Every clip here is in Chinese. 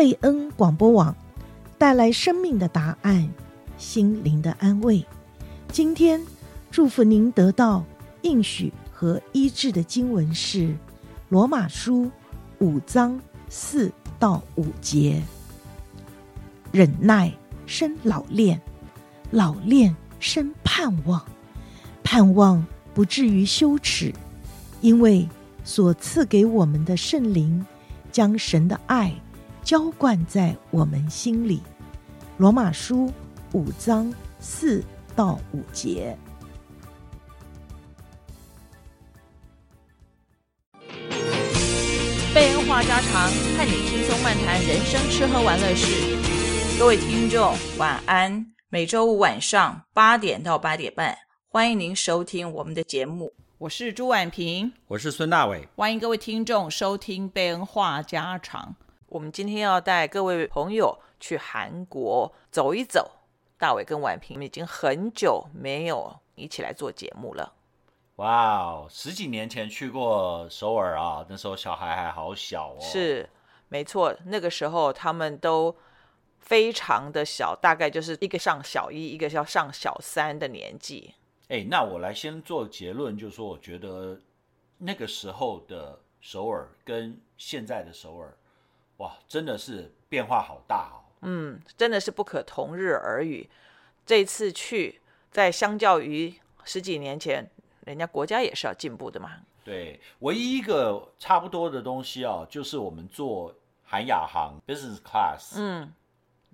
贝恩广播网带来生命的答案，心灵的安慰。今天祝福您得到应许和医治的经文是罗马书五章四到五节。忍耐生老练，老练生盼望，盼望不至于羞耻，因为所赐给我们的圣灵将神的爱浇灌在我们心里。罗马书五章四到五节。贝恩话家常，和你轻松漫谈人生吃喝玩乐事。各位听众，晚安。每周五晚上八点到八点半，欢迎您收听我们的节目。我是朱婉萍，我是孙大伟，欢迎各位听众收听贝恩话家常。我们今天要带各位朋友去韩国走一走。大伟跟婉萍已经很久没有一起来做节目了。哇哦，十几年前去过首尔啊，那时候小孩还好小哦。是，没错，那个时候他们都。非常的小，大概就是一个上小一，一个要上小三的年纪。哎，那我来先做结论，就是说，我觉得那个时候的首尔跟现在的首尔，哇，真的是变化好大哦。嗯，真的是不可同日而语。这次去，在相较于十几年前，人家国家也是要进步的嘛。对，唯一一个差不多的东西啊，就是我们坐韩亚航 Business Class。嗯。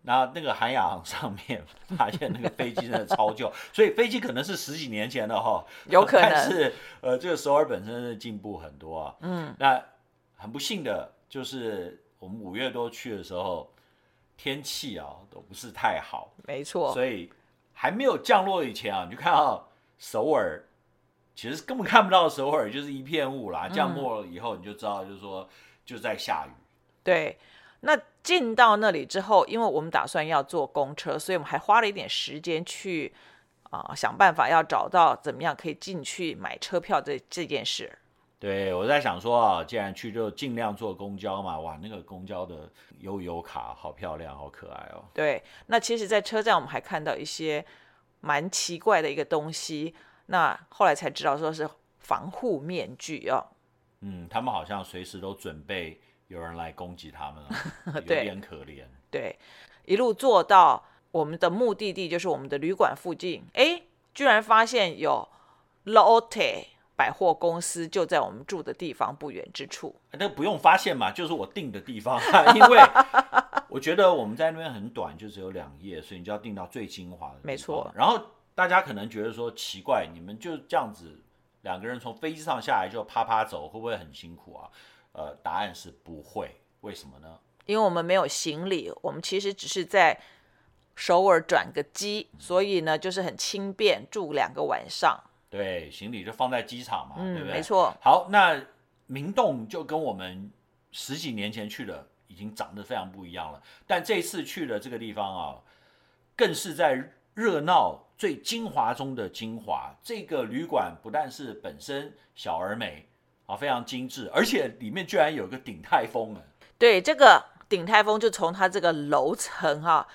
然后那个韩亚航上面发现那个飞机真的超旧，所以飞机可能是十几年前的哈，有可能。但是呃，这个首尔本身的进步很多啊。嗯。那很不幸的就是我们五月多去的时候，天气啊都不是太好。没错。所以还没有降落以前啊，你就看到首尔，其实根本看不到首尔，就是一片雾啦。降落了以后，你就知道就是说就在下雨。对。那进到那里之后，因为我们打算要坐公车，所以我们还花了一点时间去啊、呃、想办法要找到怎么样可以进去买车票这这件事。对，我在想说啊，既然去就尽量坐公交嘛。哇，那个公交的悠游卡好漂亮，好可爱哦。对，那其实，在车站我们还看到一些蛮奇怪的一个东西，那后来才知道说是防护面具哦。嗯，他们好像随时都准备。有人来攻击他们了，有点可怜。对，一路坐到我们的目的地，就是我们的旅馆附近。哎，居然发现有 Lotte 百货公司就在我们住的地方不远之处。那不用发现嘛，就是我订的地方。因为 我觉得我们在那边很短，就只有两夜，所以你就要订到最精华的。没错。然后大家可能觉得说奇怪，你们就这样子两个人从飞机上下来就啪啪走，会不会很辛苦啊？呃，答案是不会，为什么呢？因为我们没有行李，我们其实只是在首尔转个机，所以呢，就是很轻便，住两个晚上。对，行李就放在机场嘛，嗯、对不对？没错。好，那明洞就跟我们十几年前去的已经长得非常不一样了，但这次去的这个地方啊，更是在热闹最精华中的精华。这个旅馆不但是本身小而美。啊，非常精致，而且里面居然有个鼎泰丰呢。对，这个鼎泰丰就从它这个楼层哈、啊，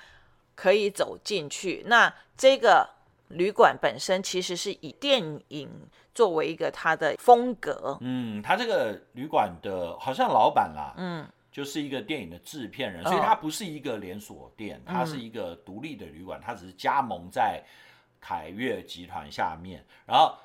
可以走进去。那这个旅馆本身其实是以电影作为一个它的风格。嗯，它这个旅馆的好像老板啦，嗯，就是一个电影的制片人，所以它不是一个连锁店，它是一个独立的旅馆，它只是加盟在凯悦集团下面，然后。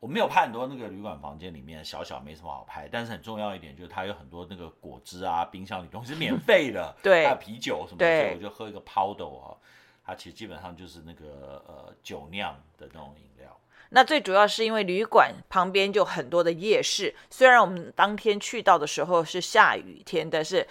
我没有拍很多那个旅馆房间里面小小没什么好拍，但是很重要一点就是它有很多那个果汁啊，冰箱里东西是免费的，对，还有啤酒什么的，所以我就喝一个 Powder 啊，它其实基本上就是那个呃酒酿的那种饮料。那最主要是因为旅馆旁边就很多的夜市，虽然我们当天去到的时候是下雨天，但是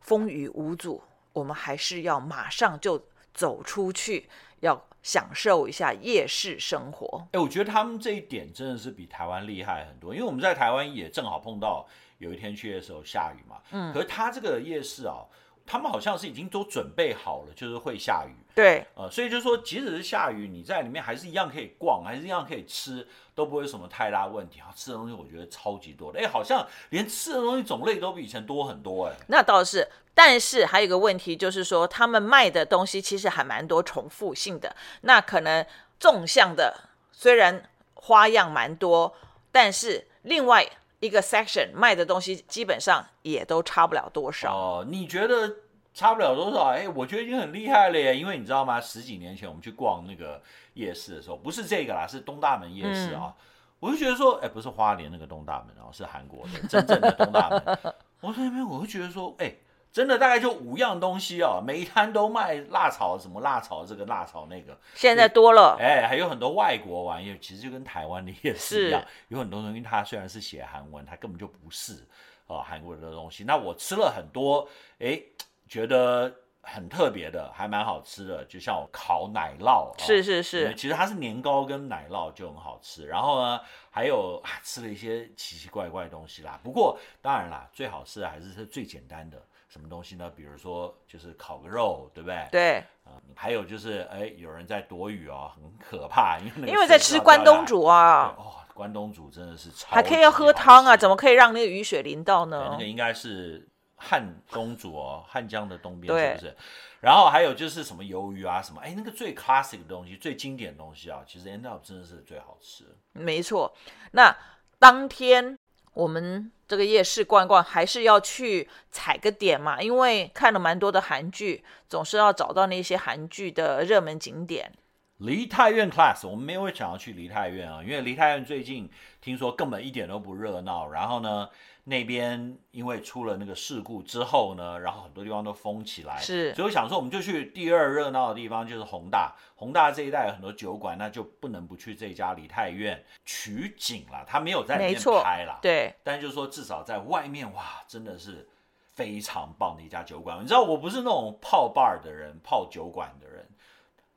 风雨无阻，我们还是要马上就走出去要。享受一下夜市生活。哎，我觉得他们这一点真的是比台湾厉害很多，因为我们在台湾也正好碰到有一天去的时候下雨嘛。嗯。可是他这个夜市啊，他们好像是已经都准备好了，就是会下雨。对，呃，所以就是说，即使是下雨，你在里面还是一样可以逛，还是一样可以吃，都不会有什么太大问题啊。吃的东西我觉得超级多的，哎，好像连吃的东西种类都比以前多很多，哎。那倒是，但是还有一个问题就是说，他们卖的东西其实还蛮多重复性的。那可能纵向的虽然花样蛮多，但是另外。一个 section 卖的东西基本上也都差不了多少哦。你觉得差不了多少？哎，我觉得已经很厉害了耶。因为你知道吗？十几年前我们去逛那个夜市的时候，不是这个啦，是东大门夜市啊。嗯、我就觉得说，哎，不是花莲那个东大门哦，是韩国的真正的东大门。我在那边，我会觉得说，哎。真的大概就五样东西哦，每一摊都卖辣炒什么辣炒这个辣炒那个，现在多了，哎，还有很多外国玩意儿，其实就跟台湾的夜市一样，有很多东西它虽然是写韩文，它根本就不是哦韩国的东西。那我吃了很多，哎，觉得很特别的，还蛮好吃的，就像我烤奶酪，是是是，其实它是年糕跟奶酪就很好吃。然后呢，还有啊吃了一些奇奇怪怪的东西啦。不过当然啦，最好吃的还是是最简单的。什么东西呢？比如说，就是烤个肉，对不对？对。啊、嗯，还有就是，哎，有人在躲雨哦，很可怕，因为那个因为在吃关东煮啊。哦，关东煮真的是超。还可以要喝汤啊？怎么可以让那个雨水淋到呢？那个应该是汉东煮哦，汉江的东边是不是？然后还有就是什么鱿鱼啊，什么？哎，那个最 classic 的东西，最经典的东西啊，其实 end up 真的是最好吃。没错。那当天。我们这个夜市逛逛，还是要去踩个点嘛，因为看了蛮多的韩剧，总是要找到那些韩剧的热门景点。梨泰院 class，我们没有想要去梨泰院啊，因为梨泰院最近听说根本一点都不热闹，然后呢，那边因为出了那个事故之后呢，然后很多地方都封起来，是，所以我想说，我们就去第二热闹的地方，就是宏大。宏大这一带有很多酒馆，那就不能不去这家梨泰院取景了。他没有在里面拍了，对，但就是说至少在外面，哇，真的是非常棒的一家酒馆。你知道，我不是那种泡 bar 的人，泡酒馆的人。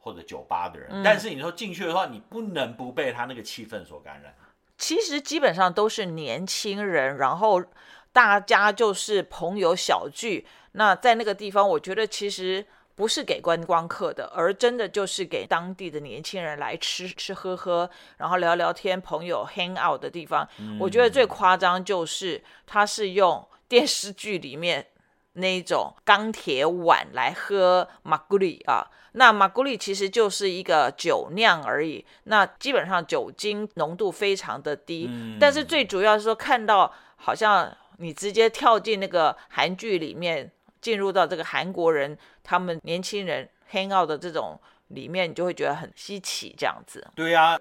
或者酒吧的人，嗯、但是你说进去的话，你不能不被他那个气氛所感染。其实基本上都是年轻人，然后大家就是朋友小聚。那在那个地方，我觉得其实不是给观光客的，而真的就是给当地的年轻人来吃吃喝喝，然后聊聊天，朋友 hang out 的地方。嗯、我觉得最夸张就是它是用电视剧里面那一种钢铁碗来喝马古里啊。那马古里其实就是一个酒酿而已，那基本上酒精浓度非常的低，嗯、但是最主要是说看到好像你直接跳进那个韩剧里面，进入到这个韩国人他们年轻人 hang out 的这种里面，你就会觉得很稀奇这样子。对呀、啊，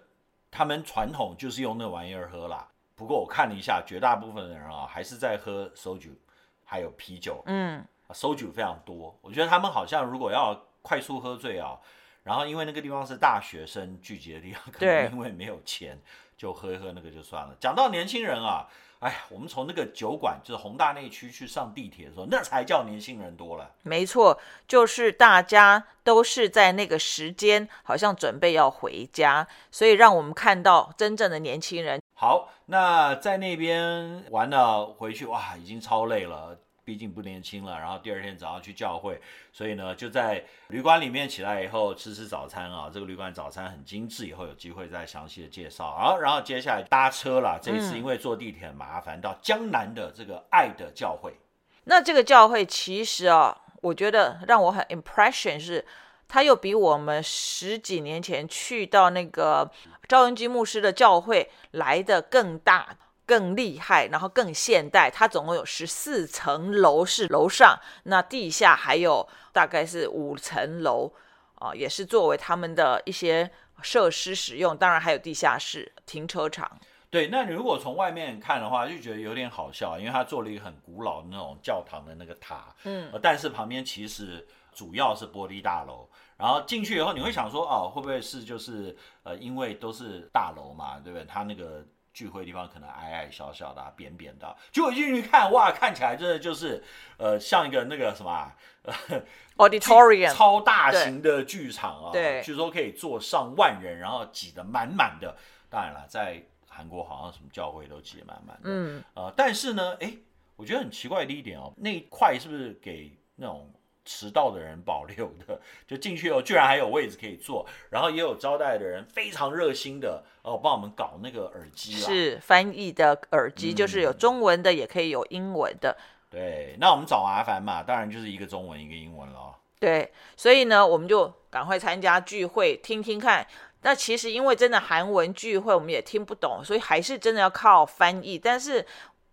他们传统就是用那玩意儿喝啦。不过我看了一下，绝大部分的人啊还是在喝 soju，还有啤酒。嗯，soju 非常多。我觉得他们好像如果要快速喝醉啊，然后因为那个地方是大学生聚集的地方，可能因为没有钱，就喝一喝那个就算了。讲到年轻人啊，哎呀，我们从那个酒馆，就是宏大那区去上地铁的时候，那才叫年轻人多了。没错，就是大家都是在那个时间，好像准备要回家，所以让我们看到真正的年轻人。好，那在那边玩了回去，哇，已经超累了。毕竟不年轻了，然后第二天早上去教会，所以呢就在旅馆里面起来以后吃吃早餐啊。这个旅馆早餐很精致，以后有机会再详细的介绍。好，然后接下来搭车啦，这一次因为坐地铁很麻烦，嗯、到江南的这个爱的教会。那这个教会其实啊，我觉得让我很 impression 是，它又比我们十几年前去到那个赵恩基牧师的教会来的更大。更厉害，然后更现代。它总共有十四层楼，是楼上，那地下还有大概是五层楼啊，也是作为他们的一些设施使用。当然还有地下室、停车场。对，那你如果从外面看的话，就觉得有点好笑，因为它做了一个很古老的那种教堂的那个塔，嗯，但是旁边其实主要是玻璃大楼。然后进去以后，你会想说，哦，会不会是就是呃，因为都是大楼嘛，对不对？它那个。聚会的地方可能矮矮小小的、啊、扁扁的，结果进去看，哇，看起来真的就是，呃，像一个那个什么，auditorium，超大型的剧场啊，对，据说可以坐上万人，然后挤得满满的。当然了，在韩国好像什么教会都挤得满满的，嗯，呃，但是呢，哎，我觉得很奇怪的一点哦，那一块是不是给那种迟到的人保留的，就进去后居然还有位置可以坐，然后也有招待的人非常热心的哦，帮我们搞那个耳机啦，是翻译的耳机，嗯、就是有中文的，也可以有英文的。对，那我们找麻烦嘛，当然就是一个中文一个英文了。对，所以呢，我们就赶快参加聚会，听听看。那其实因为真的韩文聚会，我们也听不懂，所以还是真的要靠翻译。但是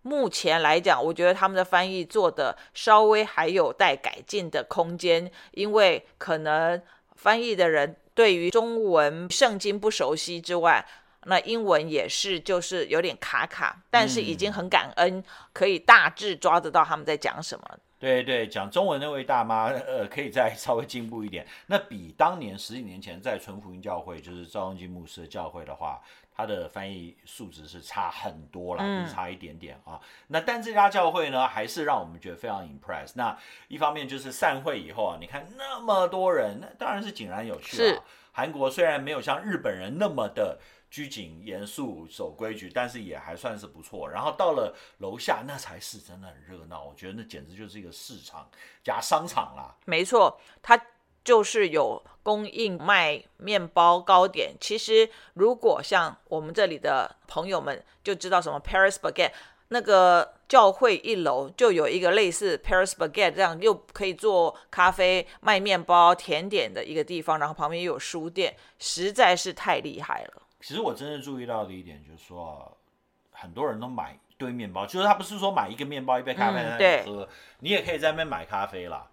目前来讲，我觉得他们的翻译做的稍微还有待改进的空间，因为可能翻译的人对于中文圣经不熟悉之外，那英文也是就是有点卡卡。但是已经很感恩，可以大致抓得到他们在讲什么。对对，讲中文那位大妈，呃，可以再 稍微进步一点。那比当年十几年前在纯福音教会，就是赵永金牧师的教会的话，他的翻译素质是差很多了，不是差一点点啊。那但这家教会呢，还是让我们觉得非常 impress。那一方面就是散会以后啊，你看那么多人，那当然是井然有序啊。是韩国虽然没有像日本人那么的。拘谨严肃守规矩，但是也还算是不错。然后到了楼下，那才是真的很热闹。我觉得那简直就是一个市场加商场啦。没错，它就是有供应卖面包糕点。其实如果像我们这里的朋友们就知道什么 Paris Baguette，那个教会一楼就有一个类似 Paris Baguette 这样又可以做咖啡、卖面包、甜点的一个地方。然后旁边又有书店，实在是太厉害了。其实我真的注意到的一点就是说，很多人都买一堆面包，就是他不是说买一个面包一杯咖啡在那里喝，嗯、你也可以在那边买咖啡啦。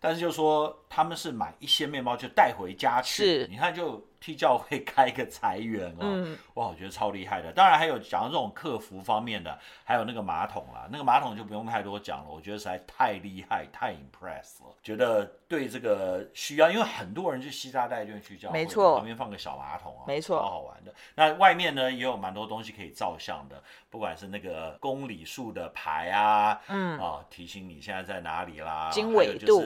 但是就说他们是买一些面包就带回家去，你看就。替教会开一个裁员哦，嗯、哇，我觉得超厉害的。当然还有讲到这种客服方面的，还有那个马桶啦，那个马桶就不用太多讲了。我觉得实在太厉害，太 impress 了。觉得对这个需要，因为很多人去西沙带眷去教会，没错，旁边放个小马桶啊，没错，超好玩的。那外面呢也有蛮多东西可以照相的，不管是那个公里数的牌啊，嗯啊，提醒你现在在哪里啦，经纬度。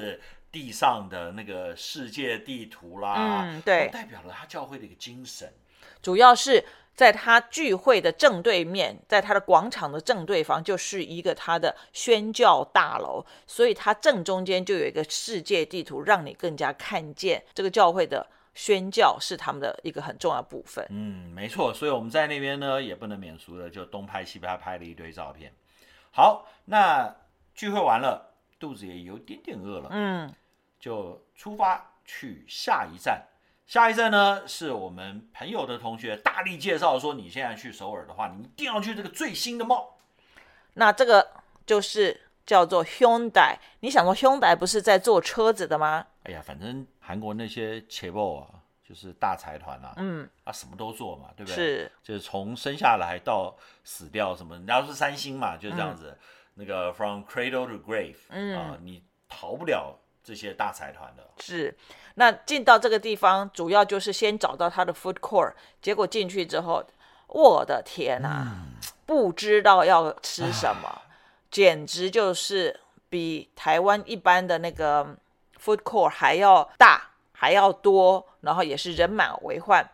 地上的那个世界地图啦，嗯，对，代表了他教会的一个精神。主要是在他聚会的正对面，在他的广场的正对方，就是一个他的宣教大楼，所以他正中间就有一个世界地图，让你更加看见这个教会的宣教是他们的一个很重要部分。嗯，没错，所以我们在那边呢，也不能免俗的，就东拍西拍，拍了一堆照片。好，那聚会完了，肚子也有点点饿了，嗯。就出发去下一站，下一站呢是我们朋友的同学大力介绍说，你现在去首尔的话，你一定要去这个最新的 mall。那这个就是叫做 Hyundai。你想说 Hyundai 不是在做车子的吗？哎呀，反正韩国那些 chaebol 啊，就是大财团啊，嗯啊什么都做嘛，对不对？是，就是从生下来到死掉什么，然后是三星嘛，就是这样子。嗯、那个 from cradle to grave，嗯啊，你逃不了。这些大财团的。是，那进到这个地方，主要就是先找到他的 food court，结果进去之后，我的天呐，嗯、不知道要吃什么，唉简直就是比台湾一般的那个 food court 还要大，还要多，然后也是人满为患，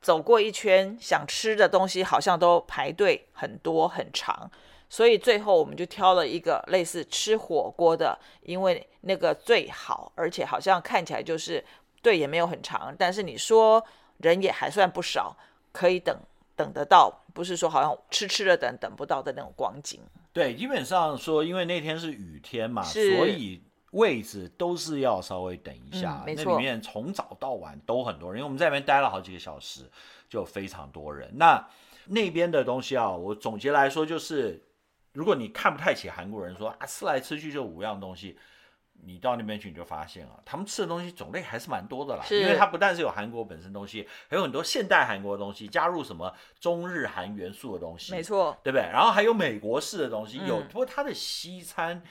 走过一圈，想吃的东西好像都排队很多很长。所以最后我们就挑了一个类似吃火锅的，因为那个最好，而且好像看起来就是队也没有很长，但是你说人也还算不少，可以等等得到，不是说好像吃吃了等等不到的那种光景。对，基本上说，因为那天是雨天嘛，所以位置都是要稍微等一下。那里面从早到晚都很多人，因为我们在那边待了好几个小时，就非常多人。那那边的东西啊，我总结来说就是。如果你看不太起韩国人说，说啊吃来吃去就五样东西，你到那边去你就发现啊，他们吃的东西种类还是蛮多的啦。因为它不但是有韩国本身东西，还有很多现代韩国的东西，加入什么中日韩元素的东西，没错，对不对？然后还有美国式的东西，有。嗯、不过它的西餐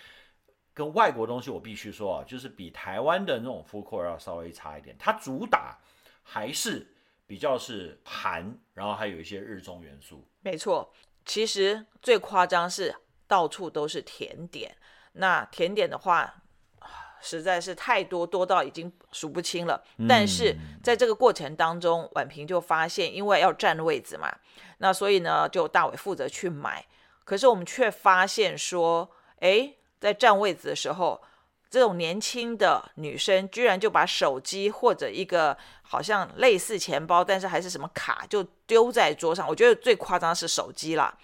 跟外国东西，我必须说啊，就是比台湾的那种 food court 要稍微差一点。它主打还是比较是韩，然后还有一些日中元素，没错。其实最夸张是到处都是甜点，那甜点的话，实在是太多，多到已经数不清了。嗯、但是在这个过程当中，婉平就发现，因为要占位子嘛，那所以呢，就大伟负责去买。可是我们却发现说，哎，在占位子的时候，这种年轻的女生居然就把手机或者一个好像类似钱包，但是还是什么卡就丢在桌上。我觉得最夸张的是手机啦，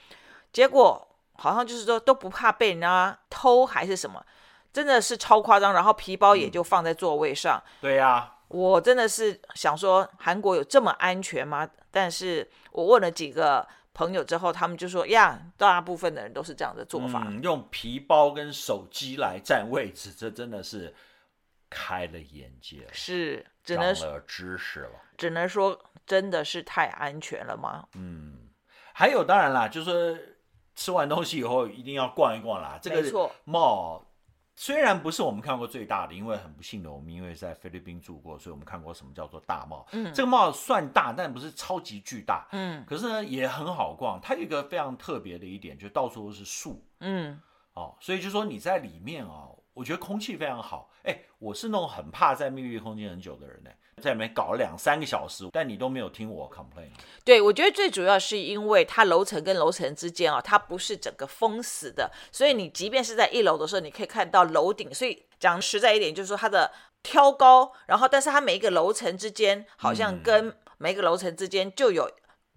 结果好像就是说都不怕被人家偷还是什么，真的是超夸张。然后皮包也就放在座位上。嗯、对呀、啊，我真的是想说韩国有这么安全吗？但是我问了几个。朋友之后，他们就说呀，大部分的人都是这样的做法，嗯，用皮包跟手机来占位置，这真的是开了眼界了，是，只能长了知识了，只能说真的是太安全了吗？嗯，还有当然啦，就是吃完东西以后一定要逛一逛啦，这个 mall。虽然不是我们看过最大的，因为很不幸的，我们因为在菲律宾住过，所以我们看过什么叫做大 mall。嗯，这个 mall 算大，但不是超级巨大。嗯，可是呢也很好逛。它有一个非常特别的一点，就到处都是树。嗯，哦，所以就说你在里面啊、哦，我觉得空气非常好。哎，我是那种很怕在密闭空间很久的人呢。在里面搞了两三个小时，但你都没有听我 complain。对，我觉得最主要是因为它楼层跟楼层之间啊，它不是整个封死的，所以你即便是在一楼的时候，你可以看到楼顶。所以讲实在一点，就是说它的挑高，然后但是它每一个楼层之间好像跟每一个楼层之间就有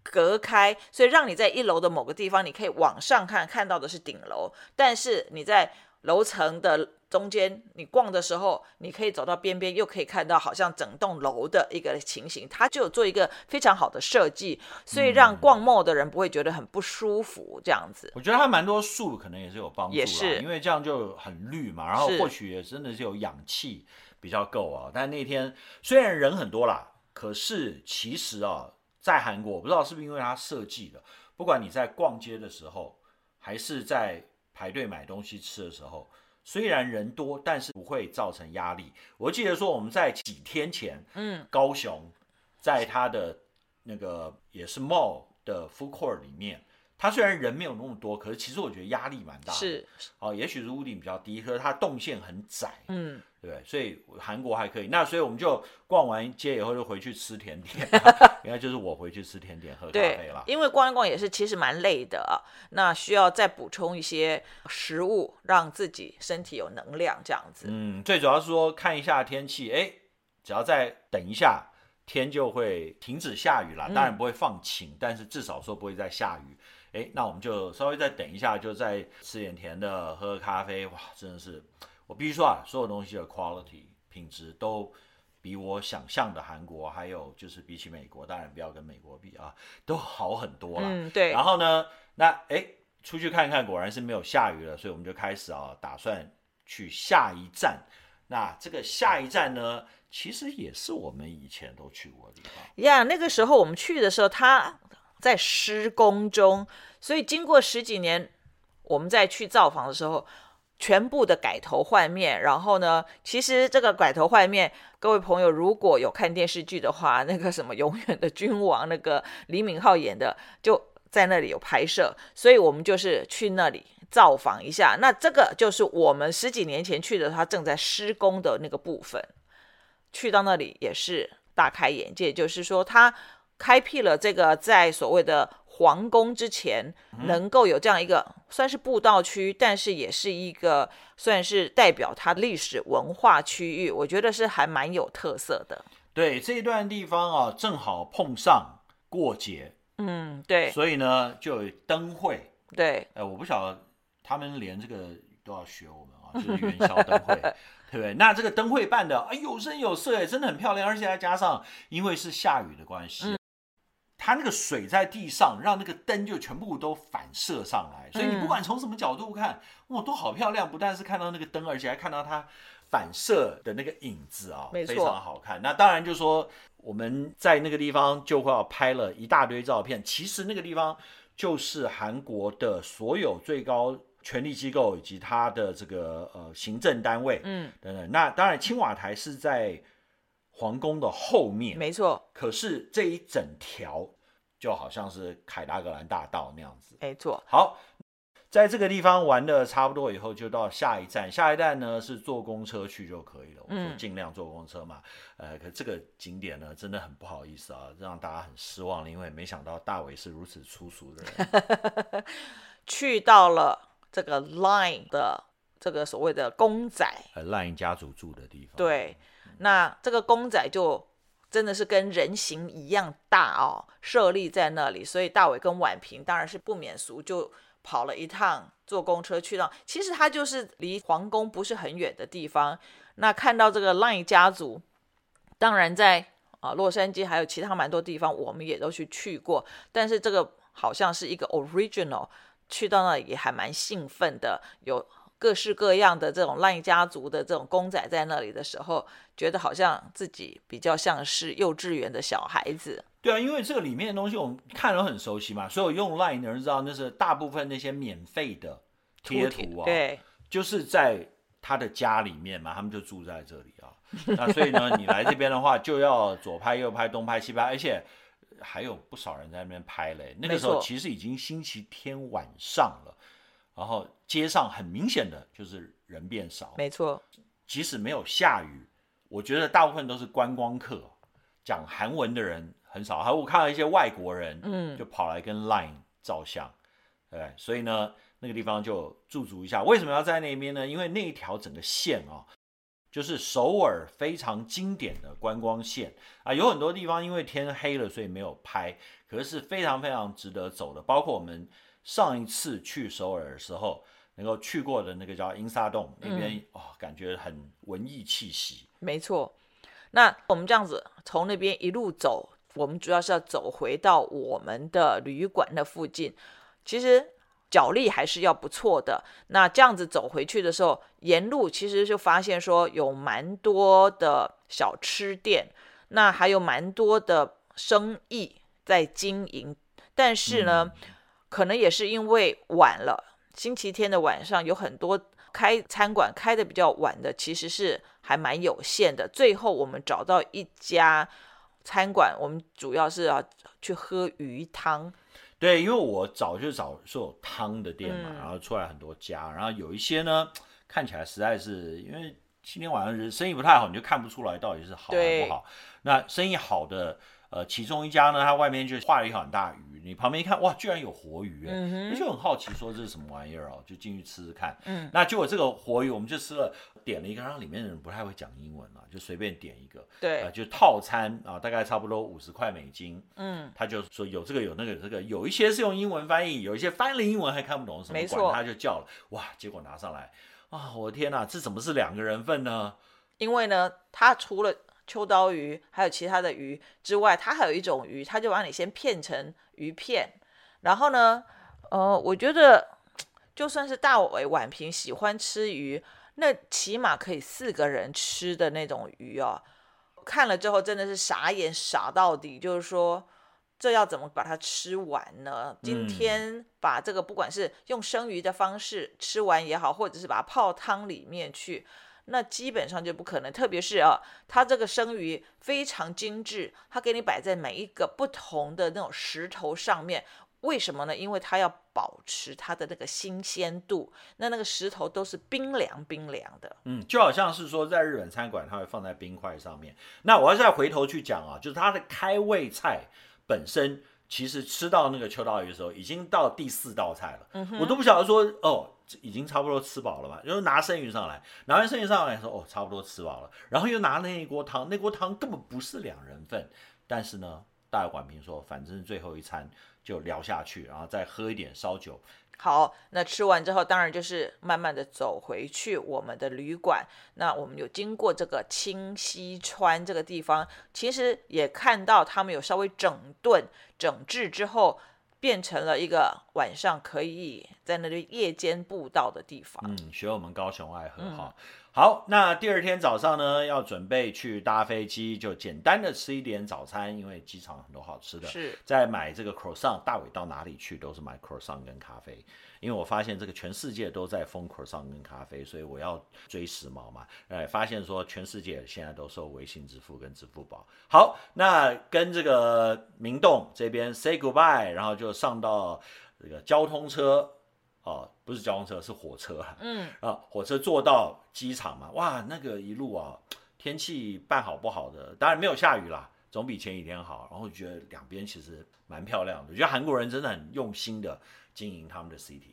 隔开，嗯、所以让你在一楼的某个地方，你可以往上看，看到的是顶楼，但是你在楼层的中间，你逛的时候，你可以走到边边，又可以看到好像整栋楼的一个情形。它就有做一个非常好的设计，所以让逛 mall 的人不会觉得很不舒服。这样子，我觉得它蛮多树，可能也是有帮助。也是，因为这样就很绿嘛，然后或许也真的是有氧气比较够啊。但那天虽然人很多啦，可是其实啊，在韩国，我不知道是不是因为它设计的，不管你在逛街的时候，还是在排队买东西吃的时候。虽然人多，但是不会造成压力。我记得说我们在几天前，嗯，高雄在它的那个也是 mall 的 food court 里面，它虽然人没有那么多，可是其实我觉得压力蛮大的。是，哦，也许是屋顶比较低，可是它动线很窄，嗯。对，所以韩国还可以。那所以我们就逛完街以后就回去吃甜点，应该就是我回去吃甜点喝咖啡了。因为逛一逛也是其实蛮累的，那需要再补充一些食物，让自己身体有能量这样子。嗯，最主要是说看一下天气，哎，只要再等一下，天就会停止下雨了。当然不会放晴，嗯、但是至少说不会再下雨。哎，那我们就稍微再等一下，就再吃点甜的，喝喝咖啡。哇，真的是。我必须说啊，所有东西的 quality 品质都比我想象的韩国，还有就是比起美国，当然不要跟美国比啊，都好很多了。嗯，对。然后呢，那哎，出去看一看，果然是没有下雨了，所以我们就开始啊，打算去下一站。那这个下一站呢，其实也是我们以前都去过的地方。呀，yeah, 那个时候我们去的时候，它在施工中，所以经过十几年，我们再去造访的时候。全部的改头换面，然后呢，其实这个改头换面，各位朋友如果有看电视剧的话，那个什么永远的君王，那个李敏镐演的，就在那里有拍摄，所以我们就是去那里造访一下。那这个就是我们十几年前去的，它正在施工的那个部分，去到那里也是大开眼界，就是说它开辟了这个在所谓的。皇宫之前能够有这样一个算是步道区，但是也是一个算是代表它历史文化区域，我觉得是还蛮有特色的。对，这一段地方啊，正好碰上过节，嗯，对，所以呢就有灯会。对，哎，我不晓得他们连这个都要学我们啊，就是元宵灯会，对不对？那这个灯会办的哎有声有色，哎，真的很漂亮，而且再加上因为是下雨的关系。嗯它那个水在地上，让那个灯就全部都反射上来，所以你不管从什么角度看，哇，都好漂亮！不但是看到那个灯，而且还看到它反射的那个影子啊，非常好看。那当然就是说我们在那个地方就会要拍了一大堆照片。其实那个地方就是韩国的所有最高权力机构以及它的这个呃行政单位，嗯，等等。那当然青瓦台是在皇宫的后面，没错。可是这一整条。就好像是凯达格兰大道那样子，没错。好，在这个地方玩的差不多以后，就到下一站。下一站呢是坐公车去就可以了。我说尽量坐公车嘛。嗯、呃，可这个景点呢真的很不好意思啊，让大家很失望，因为没想到大伟是如此粗俗的人。去到了这个 Line 的这个所谓的公仔，LINE 家族住的地方。对，那这个公仔就真的是跟人形一样大哦，设立在那里，所以大伟跟婉萍当然是不免俗，就跑了一趟，坐公车去到。其实他就是离皇宫不是很远的地方。那看到这个 LINE 家族，当然在啊洛杉矶还有其他蛮多地方，我们也都去去过，但是这个好像是一个 original，去到那里也还蛮兴奋的，有。各式各样的这种 LINE 家族的这种公仔在那里的时候，觉得好像自己比较像是幼稚园的小孩子。对啊，因为这个里面的东西我们看了很熟悉嘛，所有用 LINE 的人知道那是大部分那些免费的贴图啊，对，就是在他的家里面嘛，他们就住在这里啊。那所以呢，你来这边的话，就要左拍右拍，东拍西拍，而且还有不少人在那边拍嘞。那个时候其实已经星期天晚上了。然后街上很明显的就是人变少，没错。即使没有下雨，我觉得大部分都是观光客，讲韩文的人很少。还有我看到一些外国人，嗯，就跑来跟 Line 照相，嗯、对。所以呢，那个地方就驻足一下。为什么要在那边呢？因为那一条整个线啊，就是首尔非常经典的观光线啊，有很多地方因为天黑了，所以没有拍，可是非常非常值得走的，包括我们。上一次去首尔的时候，能够去过的那个叫英沙洞那边，哦，感觉很文艺气息。没错，那我们这样子从那边一路走，我们主要是要走回到我们的旅馆的附近。其实脚力还是要不错的。那这样子走回去的时候，沿路其实就发现说有蛮多的小吃店，那还有蛮多的生意在经营，但是呢。嗯可能也是因为晚了，星期天的晚上有很多开餐馆开的比较晚的，其实是还蛮有限的。最后我们找到一家餐馆，我们主要是要去喝鱼汤。对，因为我早就找说有汤的店嘛，嗯、然后出来很多家，然后有一些呢看起来实在是因为今天晚上生意不太好，你就看不出来到底是好还不好。那生意好的。呃，其中一家呢，它外面就画了一条很大鱼，你旁边一看，哇，居然有活鱼，哎、嗯，就很好奇，说这是什么玩意儿哦，就进去吃吃看。嗯，那结果这个活鱼，我们就吃了，点了一个，然后里面的人不太会讲英文啊，就随便点一个，对，呃，就套餐啊，大概差不多五十块美金。嗯，他就说有这个有那个有这个，有一些是用英文翻译，有一些翻了英文还看不懂什么，管他就叫了，哇，结果拿上来，啊，我的天哪，这怎么是两个人份呢？因为呢，他除了秋刀鱼还有其他的鱼之外，它还有一种鱼，它就把你先片成鱼片，然后呢，呃，我觉得就算是大伟婉平喜欢吃鱼，那起码可以四个人吃的那种鱼哦。看了之后真的是傻眼傻到底，就是说这要怎么把它吃完呢？今天把这个不管是用生鱼的方式吃完也好，或者是把它泡汤里面去。那基本上就不可能，特别是啊，它这个生鱼非常精致，它给你摆在每一个不同的那种石头上面，为什么呢？因为它要保持它的那个新鲜度，那那个石头都是冰凉冰凉的。嗯，就好像是说在日本餐馆，它会放在冰块上面。那我要再回头去讲啊，就是它的开胃菜本身，其实吃到那个秋刀鱼的时候，已经到第四道菜了。嗯，我都不晓得说哦。已经差不多吃饱了吧？就拿生鱼上来，拿完生鱼上来说，哦，差不多吃饱了。然后又拿那一锅汤，那锅汤根本不是两人份。但是呢，大伟婉萍说，反正最后一餐就聊下去，然后再喝一点烧酒。好，那吃完之后，当然就是慢慢的走回去我们的旅馆。那我们有经过这个清溪川这个地方，其实也看到他们有稍微整顿、整治之后。变成了一个晚上可以在那里夜间步道的地方。嗯，学我们高雄爱河哈。嗯、好，那第二天早上呢，要准备去搭飞机，就简单的吃一点早餐，因为机场很多好吃的。是。在买这个 croissant，大伟到哪里去都是买 croissant 跟咖啡。因为我发现这个全世界都在疯 croissant 跟咖啡，所以我要追时髦嘛。哎，发现说全世界现在都收微信支付跟支付宝。好，那跟这个明洞这边 say goodbye，然后就上到这个交通车，哦，不是交通车，是火车。嗯，啊，火车坐到机场嘛，哇，那个一路啊，天气半好不好的，当然没有下雨啦，总比前几天好。然后觉得两边其实蛮漂亮的，我觉得韩国人真的很用心的。经营他们的 city，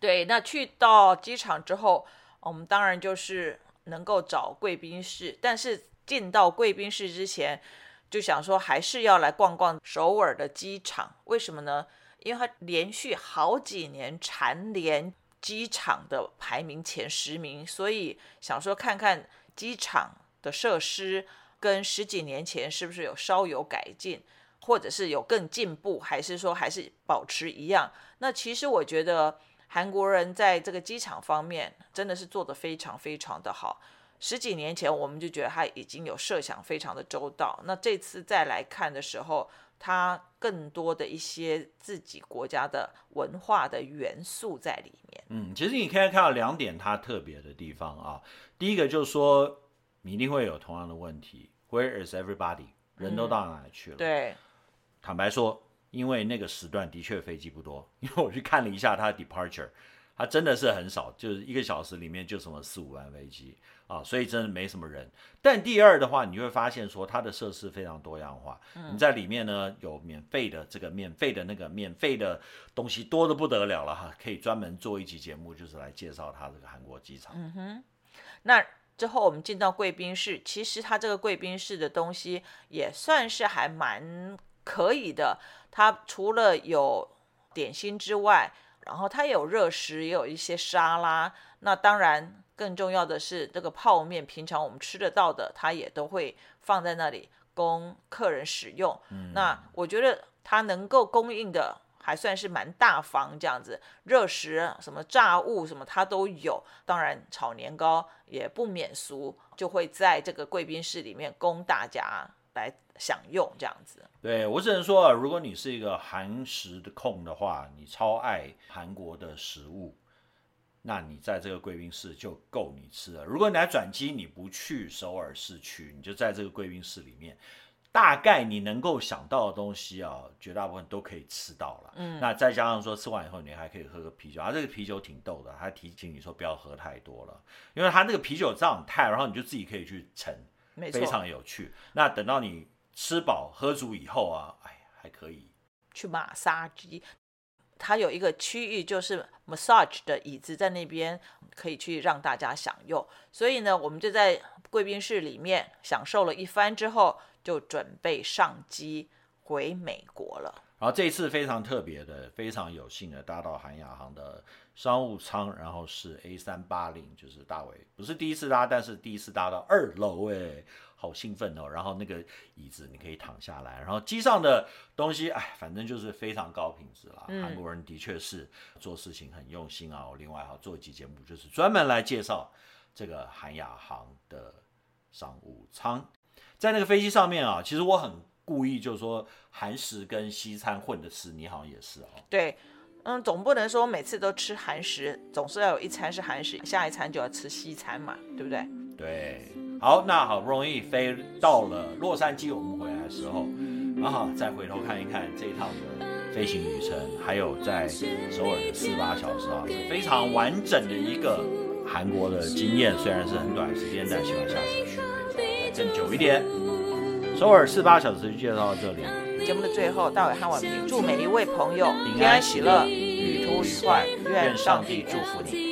对，那去到机场之后，我们当然就是能够找贵宾室，但是进到贵宾室之前，就想说还是要来逛逛首尔的机场。为什么呢？因为它连续好几年蝉联机场的排名前十名，所以想说看看机场的设施跟十几年前是不是有稍有改进，或者是有更进步，还是说还是保持一样？那其实我觉得。韩国人在这个机场方面真的是做得非常非常的好。十几年前我们就觉得他已经有设想非常的周到，那这次再来看的时候，他更多的一些自己国家的文化的元素在里面。嗯，其实你可以看到两点它特别的地方啊。第一个就是说，你一定会有同样的问题，Where is everybody？人都到哪里去了？嗯，对，坦白说。因为那个时段的确飞机不多，因为我去看了一下它的 departure，它真的是很少，就是一个小时里面就什么四五班飞机啊，所以真的没什么人。但第二的话，你会发现说它的设施非常多样化，嗯、你在里面呢有免费的这个免费的那个免费的东西多的不得了了哈，可以专门做一期节目，就是来介绍它这个韩国机场。嗯哼，那之后我们进到贵宾室，其实它这个贵宾室的东西也算是还蛮可以的。它除了有点心之外，然后它也有热食，也有一些沙拉。那当然，更重要的是这个泡面，平常我们吃得到的，它也都会放在那里供客人使用。嗯、那我觉得它能够供应的还算是蛮大方，这样子，热食什么炸物什么它都有。当然，炒年糕也不免俗，就会在这个贵宾室里面供大家来享用这样子。对，我只能说啊，如果你是一个韩食的控的话，你超爱韩国的食物，那你在这个贵宾室就够你吃了。如果你来转机，你不去首尔市区，你就在这个贵宾室里面，大概你能够想到的东西啊，绝大部分都可以吃到了。嗯，那再加上说吃完以后，你还可以喝个啤酒，啊，这个啤酒挺逗的，他提醒你说不要喝太多了，因为他那个啤酒这样太，然后你就自己可以去盛，没错，非常有趣。那等到你。吃饱喝足以后啊，哎，还可以去马杀鸡。它有一个区域就是 massage 的椅子在那边，可以去让大家享用。所以呢，我们就在贵宾室里面享受了一番之后，就准备上机回美国了。然后这一次非常特别的，非常有幸的搭到韩亚航的商务舱，然后是 A 三八零，就是大伟不是第一次搭，但是第一次搭到二楼，哎。好兴奋哦！然后那个椅子你可以躺下来，然后机上的东西，哎，反正就是非常高品质啦。嗯、韩国人的确是做事情很用心啊。我另外还要做一期节目，就是专门来介绍这个韩亚航的商务舱。在那个飞机上面啊，其实我很故意就是说韩食跟西餐混着吃，你好像也是哦。对，嗯，总不能说每次都吃韩食，总是要有一餐是韩食，下一餐就要吃西餐嘛，对不对？对。好，那好不容易飞到了洛杉矶，我们回来的时候，然后再回头看一看这一趟的飞行旅程，还有在首尔的四八小时啊，是非常完整的一个韩国的经验。虽然是很短时间，但希望下次去可以再更久一点。首尔四八小时就介绍到这里。节目的最后，大伟和婉平祝每一位朋友平安喜乐，旅途愉快，愿上帝祝福你。